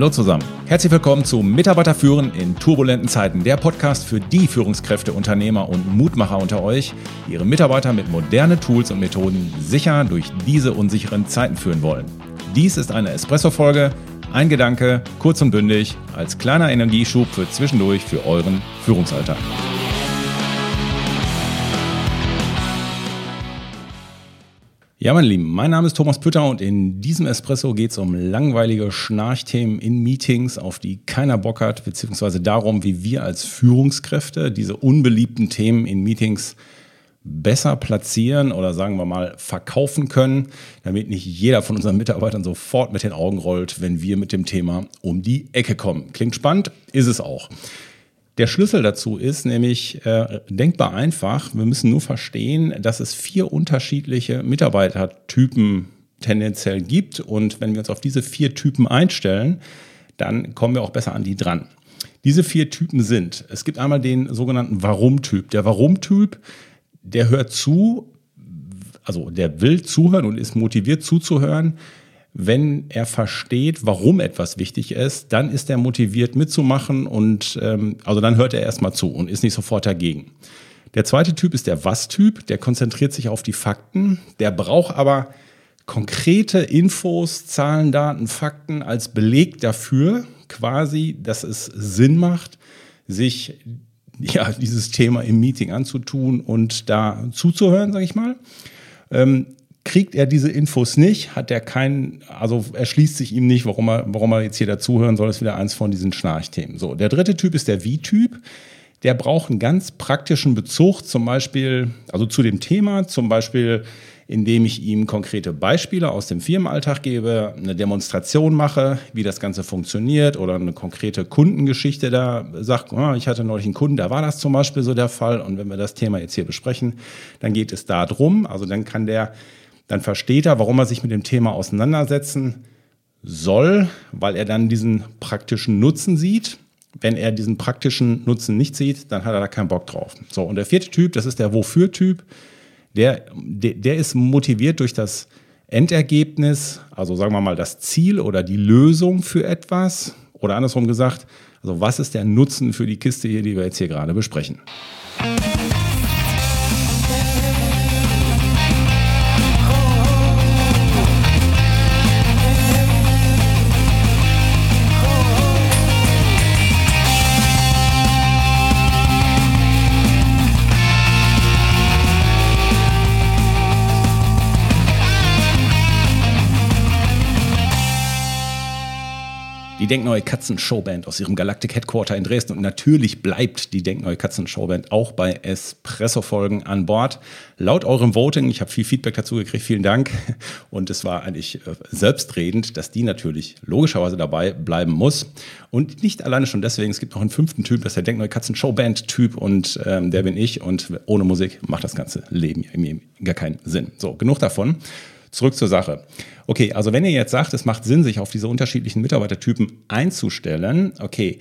Hallo zusammen. Herzlich willkommen zu Mitarbeiter führen in turbulenten Zeiten, der Podcast für die Führungskräfte, Unternehmer und Mutmacher unter euch, die ihre Mitarbeiter mit modernen Tools und Methoden sicher durch diese unsicheren Zeiten führen wollen. Dies ist eine Espresso-Folge, ein Gedanke, kurz und bündig, als kleiner Energieschub für zwischendurch für euren Führungsalltag. Ja, meine Lieben, mein Name ist Thomas Pütter und in diesem Espresso geht es um langweilige Schnarchthemen in Meetings, auf die keiner Bock hat, beziehungsweise darum, wie wir als Führungskräfte diese unbeliebten Themen in Meetings besser platzieren oder sagen wir mal verkaufen können, damit nicht jeder von unseren Mitarbeitern sofort mit den Augen rollt, wenn wir mit dem Thema um die Ecke kommen. Klingt spannend, ist es auch. Der Schlüssel dazu ist nämlich äh, denkbar einfach. Wir müssen nur verstehen, dass es vier unterschiedliche Mitarbeitertypen tendenziell gibt. Und wenn wir uns auf diese vier Typen einstellen, dann kommen wir auch besser an die dran. Diese vier Typen sind, es gibt einmal den sogenannten Warum-Typ. Der Warum-Typ, der hört zu, also der will zuhören und ist motiviert zuzuhören, wenn er versteht, warum etwas wichtig ist, dann ist er motiviert mitzumachen und ähm, also dann hört er erstmal zu und ist nicht sofort dagegen. Der zweite Typ ist der Was-Typ, der konzentriert sich auf die Fakten, der braucht aber konkrete Infos, Zahlen, Daten, Fakten als Beleg dafür, quasi, dass es Sinn macht, sich ja, dieses Thema im Meeting anzutun und da zuzuhören, sage ich mal. Ähm, kriegt er diese Infos nicht, hat er keinen, also erschließt sich ihm nicht, warum er, warum er jetzt hier dazuhören soll, ist wieder eins von diesen Schnarchthemen. So, der dritte Typ ist der Wie-Typ. Der braucht einen ganz praktischen Bezug, zum Beispiel, also zu dem Thema, zum Beispiel, indem ich ihm konkrete Beispiele aus dem Firmenalltag gebe, eine Demonstration mache, wie das Ganze funktioniert oder eine konkrete Kundengeschichte da sagt, oh, ich hatte neulich einen Kunden, da war das zum Beispiel so der Fall und wenn wir das Thema jetzt hier besprechen, dann geht es da drum, also dann kann der dann versteht er, warum er sich mit dem Thema auseinandersetzen soll, weil er dann diesen praktischen Nutzen sieht. Wenn er diesen praktischen Nutzen nicht sieht, dann hat er da keinen Bock drauf. So, und der vierte Typ, das ist der Wofür-Typ, der, der, ist motiviert durch das Endergebnis, also sagen wir mal das Ziel oder die Lösung für etwas. Oder andersrum gesagt, also was ist der Nutzen für die Kiste hier, die wir jetzt hier gerade besprechen. Denkneue Katzen Showband aus ihrem Galactic Headquarter in Dresden. Und natürlich bleibt die Denkneue Katzen Showband auch bei Espresso-Folgen an Bord. Laut eurem Voting, ich habe viel Feedback dazu gekriegt, vielen Dank. Und es war eigentlich äh, selbstredend, dass die natürlich logischerweise dabei bleiben muss. Und nicht alleine schon deswegen, es gibt noch einen fünften Typ, das ist der Denkneue Katzen Showband-Typ und ähm, der bin ich. Und ohne Musik macht das ganze Leben gar keinen Sinn. So, genug davon. Zurück zur Sache. Okay, also wenn ihr jetzt sagt, es macht Sinn, sich auf diese unterschiedlichen Mitarbeitertypen einzustellen, okay,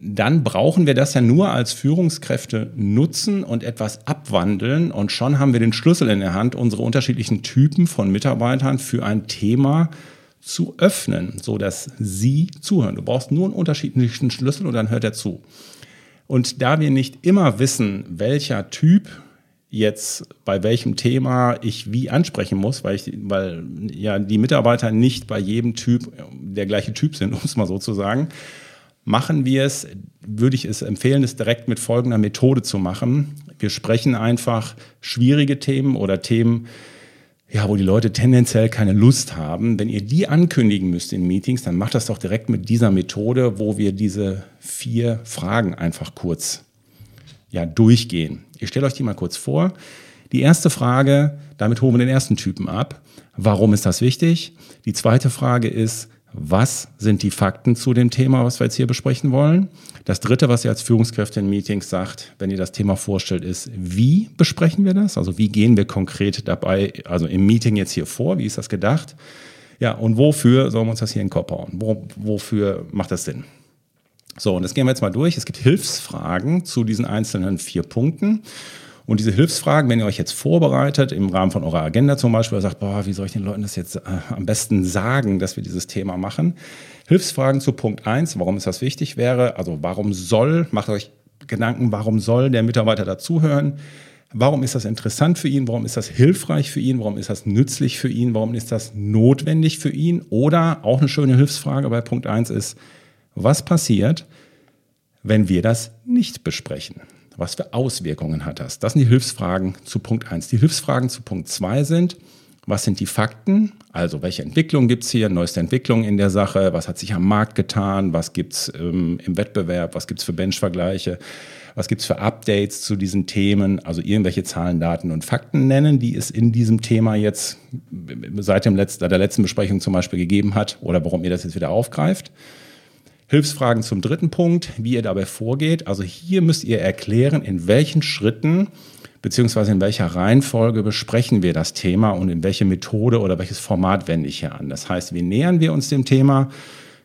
dann brauchen wir das ja nur als Führungskräfte nutzen und etwas abwandeln und schon haben wir den Schlüssel in der Hand, unsere unterschiedlichen Typen von Mitarbeitern für ein Thema zu öffnen, so dass sie zuhören. Du brauchst nur einen unterschiedlichen Schlüssel und dann hört er zu. Und da wir nicht immer wissen, welcher Typ jetzt bei welchem Thema ich wie ansprechen muss, weil ich, weil ja die Mitarbeiter nicht bei jedem Typ der gleiche Typ sind, um es mal so zu sagen, machen wir es, würde ich es empfehlen, es direkt mit folgender Methode zu machen. Wir sprechen einfach schwierige Themen oder Themen, ja, wo die Leute tendenziell keine Lust haben. Wenn ihr die ankündigen müsst in Meetings, dann macht das doch direkt mit dieser Methode, wo wir diese vier Fragen einfach kurz ja, durchgehen. Ich stelle euch die mal kurz vor. Die erste Frage, damit holen wir den ersten Typen ab. Warum ist das wichtig? Die zweite Frage ist, was sind die Fakten zu dem Thema, was wir jetzt hier besprechen wollen? Das dritte, was ihr als Führungskräfte in Meetings sagt, wenn ihr das Thema vorstellt, ist, wie besprechen wir das? Also wie gehen wir konkret dabei, also im Meeting jetzt hier vor? Wie ist das gedacht? Ja, und wofür sollen wir uns das hier in den Kopf hauen? Wo, wofür macht das Sinn? So, und das gehen wir jetzt mal durch. Es gibt Hilfsfragen zu diesen einzelnen vier Punkten. Und diese Hilfsfragen, wenn ihr euch jetzt vorbereitet, im Rahmen von eurer Agenda zum Beispiel, sagt, boah, wie soll ich den Leuten das jetzt äh, am besten sagen, dass wir dieses Thema machen? Hilfsfragen zu Punkt 1, warum ist das wichtig wäre, also warum soll, macht euch Gedanken, warum soll der Mitarbeiter dazuhören? Warum ist das interessant für ihn? Warum ist das hilfreich für ihn? Warum ist das nützlich für ihn? Warum ist das notwendig für ihn? Oder auch eine schöne Hilfsfrage bei Punkt 1 ist, was passiert, wenn wir das nicht besprechen? Was für Auswirkungen hat das? Das sind die Hilfsfragen zu Punkt 1. Die Hilfsfragen zu Punkt 2 sind, was sind die Fakten? Also welche Entwicklungen gibt es hier, neueste Entwicklungen in der Sache, was hat sich am Markt getan, was gibt es ähm, im Wettbewerb, was gibt es für Benchvergleiche, was gibt es für Updates zu diesen Themen, also irgendwelche Zahlen, Daten und Fakten nennen, die es in diesem Thema jetzt seit dem letzten, der letzten Besprechung zum Beispiel gegeben hat oder warum ihr das jetzt wieder aufgreift. Hilfsfragen zum dritten Punkt, wie ihr dabei vorgeht. Also hier müsst ihr erklären, in welchen Schritten beziehungsweise in welcher Reihenfolge besprechen wir das Thema und in welche Methode oder welches Format wende ich hier an. Das heißt, wie nähern wir uns dem Thema?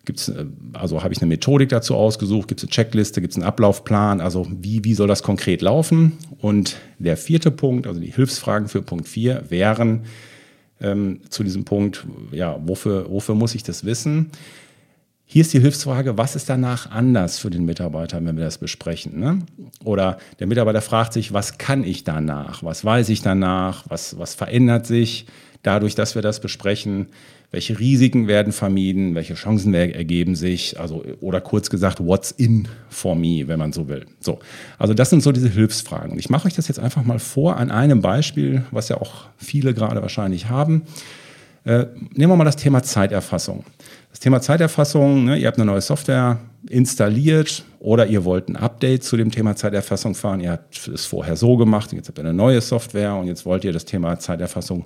Gibt's, äh, also habe ich eine Methodik dazu ausgesucht, gibt es eine Checkliste, gibt es einen Ablaufplan, also wie, wie soll das konkret laufen? Und der vierte Punkt, also die Hilfsfragen für Punkt 4 wären ähm, zu diesem Punkt, ja, wofür, wofür muss ich das wissen? Hier ist die Hilfsfrage, was ist danach anders für den Mitarbeiter, wenn wir das besprechen? Ne? Oder der Mitarbeiter fragt sich, was kann ich danach? Was weiß ich danach? Was, was verändert sich dadurch, dass wir das besprechen? Welche Risiken werden vermieden? Welche Chancen ergeben sich? Also, oder kurz gesagt, what's in for me, wenn man so will. So. Also, das sind so diese Hilfsfragen. Und ich mache euch das jetzt einfach mal vor an einem Beispiel, was ja auch viele gerade wahrscheinlich haben. Äh, nehmen wir mal das Thema Zeiterfassung. Das Thema Zeiterfassung, ne, ihr habt eine neue Software installiert oder ihr wollt ein Update zu dem Thema Zeiterfassung fahren. Ihr habt es vorher so gemacht, jetzt habt ihr eine neue Software und jetzt wollt ihr das Thema Zeiterfassung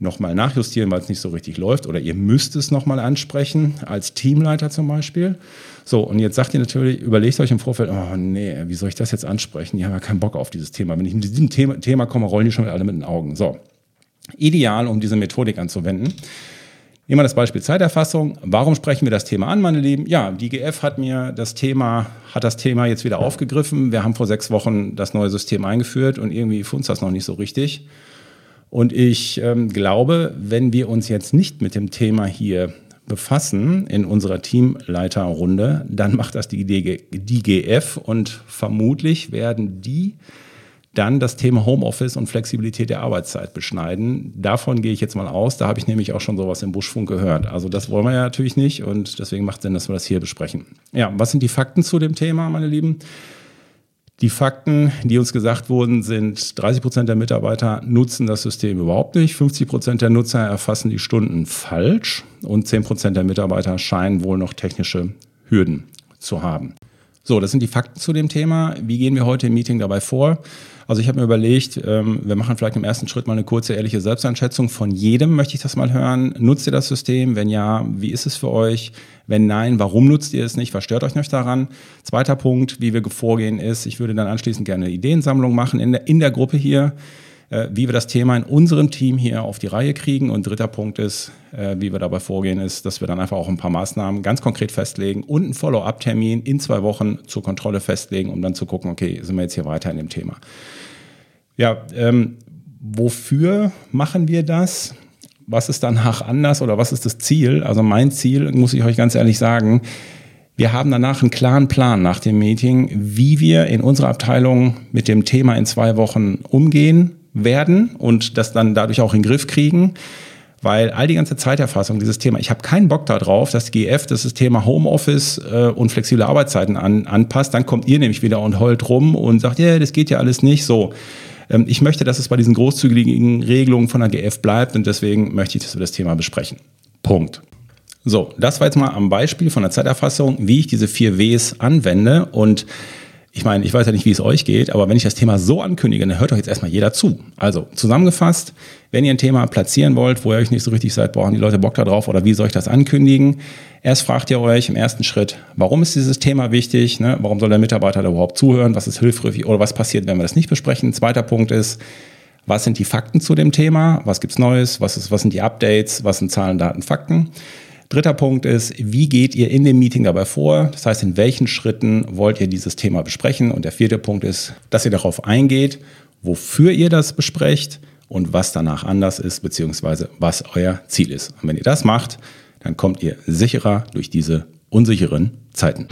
nochmal nachjustieren, weil es nicht so richtig läuft oder ihr müsst es nochmal ansprechen, als Teamleiter zum Beispiel. So, und jetzt sagt ihr natürlich, überlegt euch im Vorfeld, oh nee, wie soll ich das jetzt ansprechen? Die haben ja keinen Bock auf dieses Thema. Wenn ich mit diesem Thema, Thema komme, rollen die schon wieder alle mit den Augen. So, ideal, um diese Methodik anzuwenden. Nehmen wir das Beispiel Zeiterfassung. Warum sprechen wir das Thema an, meine Lieben? Ja, die GF hat mir das Thema, hat das Thema jetzt wieder aufgegriffen. Wir haben vor sechs Wochen das neue System eingeführt und irgendwie uns das noch nicht so richtig. Und ich ähm, glaube, wenn wir uns jetzt nicht mit dem Thema hier befassen in unserer Teamleiterrunde, dann macht das die, DG, die GF und vermutlich werden die dann das Thema Homeoffice und Flexibilität der Arbeitszeit beschneiden. Davon gehe ich jetzt mal aus. Da habe ich nämlich auch schon sowas im Buschfunk gehört. Also das wollen wir ja natürlich nicht und deswegen macht es Sinn, dass wir das hier besprechen. Ja, was sind die Fakten zu dem Thema, meine Lieben? Die Fakten, die uns gesagt wurden, sind 30 Prozent der Mitarbeiter nutzen das System überhaupt nicht, 50 Prozent der Nutzer erfassen die Stunden falsch und 10 Prozent der Mitarbeiter scheinen wohl noch technische Hürden zu haben. So, das sind die Fakten zu dem Thema. Wie gehen wir heute im Meeting dabei vor? Also ich habe mir überlegt, ähm, wir machen vielleicht im ersten Schritt mal eine kurze ehrliche Selbsteinschätzung von jedem, möchte ich das mal hören. Nutzt ihr das System? Wenn ja, wie ist es für euch? Wenn nein, warum nutzt ihr es nicht? Was stört euch noch daran? Zweiter Punkt, wie wir vorgehen, ist, ich würde dann anschließend gerne eine Ideensammlung machen in der, in der Gruppe hier. Äh, wie wir das Thema in unserem Team hier auf die Reihe kriegen. Und dritter Punkt ist, äh, wie wir dabei vorgehen, ist, dass wir dann einfach auch ein paar Maßnahmen ganz konkret festlegen und einen Follow-up-Termin in zwei Wochen zur Kontrolle festlegen, um dann zu gucken, okay, sind wir jetzt hier weiter in dem Thema. Ja, ähm, wofür machen wir das? Was ist danach anders oder was ist das Ziel? Also mein Ziel, muss ich euch ganz ehrlich sagen, wir haben danach einen klaren Plan nach dem Meeting, wie wir in unserer Abteilung mit dem Thema in zwei Wochen umgehen werden und das dann dadurch auch in den Griff kriegen. Weil all die ganze Zeiterfassung, dieses Thema, ich habe keinen Bock darauf, dass die GF das, Thema Homeoffice äh, und flexible Arbeitszeiten an, anpasst. Dann kommt ihr nämlich wieder und heult rum und sagt, ja, yeah, das geht ja alles nicht so. Ähm, ich möchte, dass es bei diesen großzügigen Regelungen von der GF bleibt und deswegen möchte ich, dass wir das Thema besprechen. Punkt. So, das war jetzt mal am Beispiel von der Zeiterfassung, wie ich diese vier Ws anwende und ich meine, ich weiß ja nicht, wie es euch geht, aber wenn ich das Thema so ankündige, dann hört doch jetzt erstmal jeder zu. Also zusammengefasst, wenn ihr ein Thema platzieren wollt, wo ihr euch nicht so richtig seid, brauchen die Leute Bock darauf oder wie soll ich das ankündigen? Erst fragt ihr euch im ersten Schritt, warum ist dieses Thema wichtig? Ne? Warum soll der Mitarbeiter da überhaupt zuhören? Was ist hilfreich oder was passiert, wenn wir das nicht besprechen? Zweiter Punkt ist, was sind die Fakten zu dem Thema? Was gibt's Neues? Was, ist, was sind die Updates? Was sind Zahlen, Daten, Fakten? Dritter Punkt ist, wie geht ihr in dem Meeting dabei vor? Das heißt, in welchen Schritten wollt ihr dieses Thema besprechen? Und der vierte Punkt ist, dass ihr darauf eingeht wofür ihr das besprecht und was danach anders ist, beziehungsweise was euer Ziel ist. Und wenn ihr das macht, dann kommt ihr sicherer durch diese unsicheren Zeiten.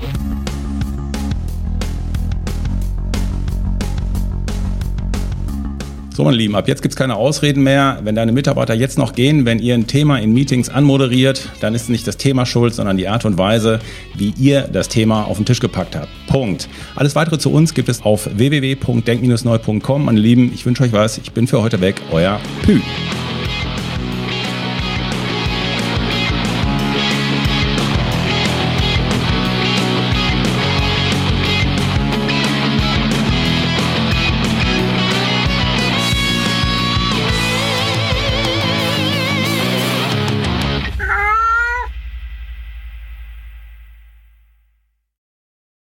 So, meine Lieben, ab jetzt gibt es keine Ausreden mehr. Wenn deine Mitarbeiter jetzt noch gehen, wenn ihr ein Thema in Meetings anmoderiert, dann ist nicht das Thema schuld, sondern die Art und Weise, wie ihr das Thema auf den Tisch gepackt habt. Punkt. Alles weitere zu uns gibt es auf www.denk-neu.com. Meine Lieben, ich wünsche euch was. Ich bin für heute weg. Euer Pü.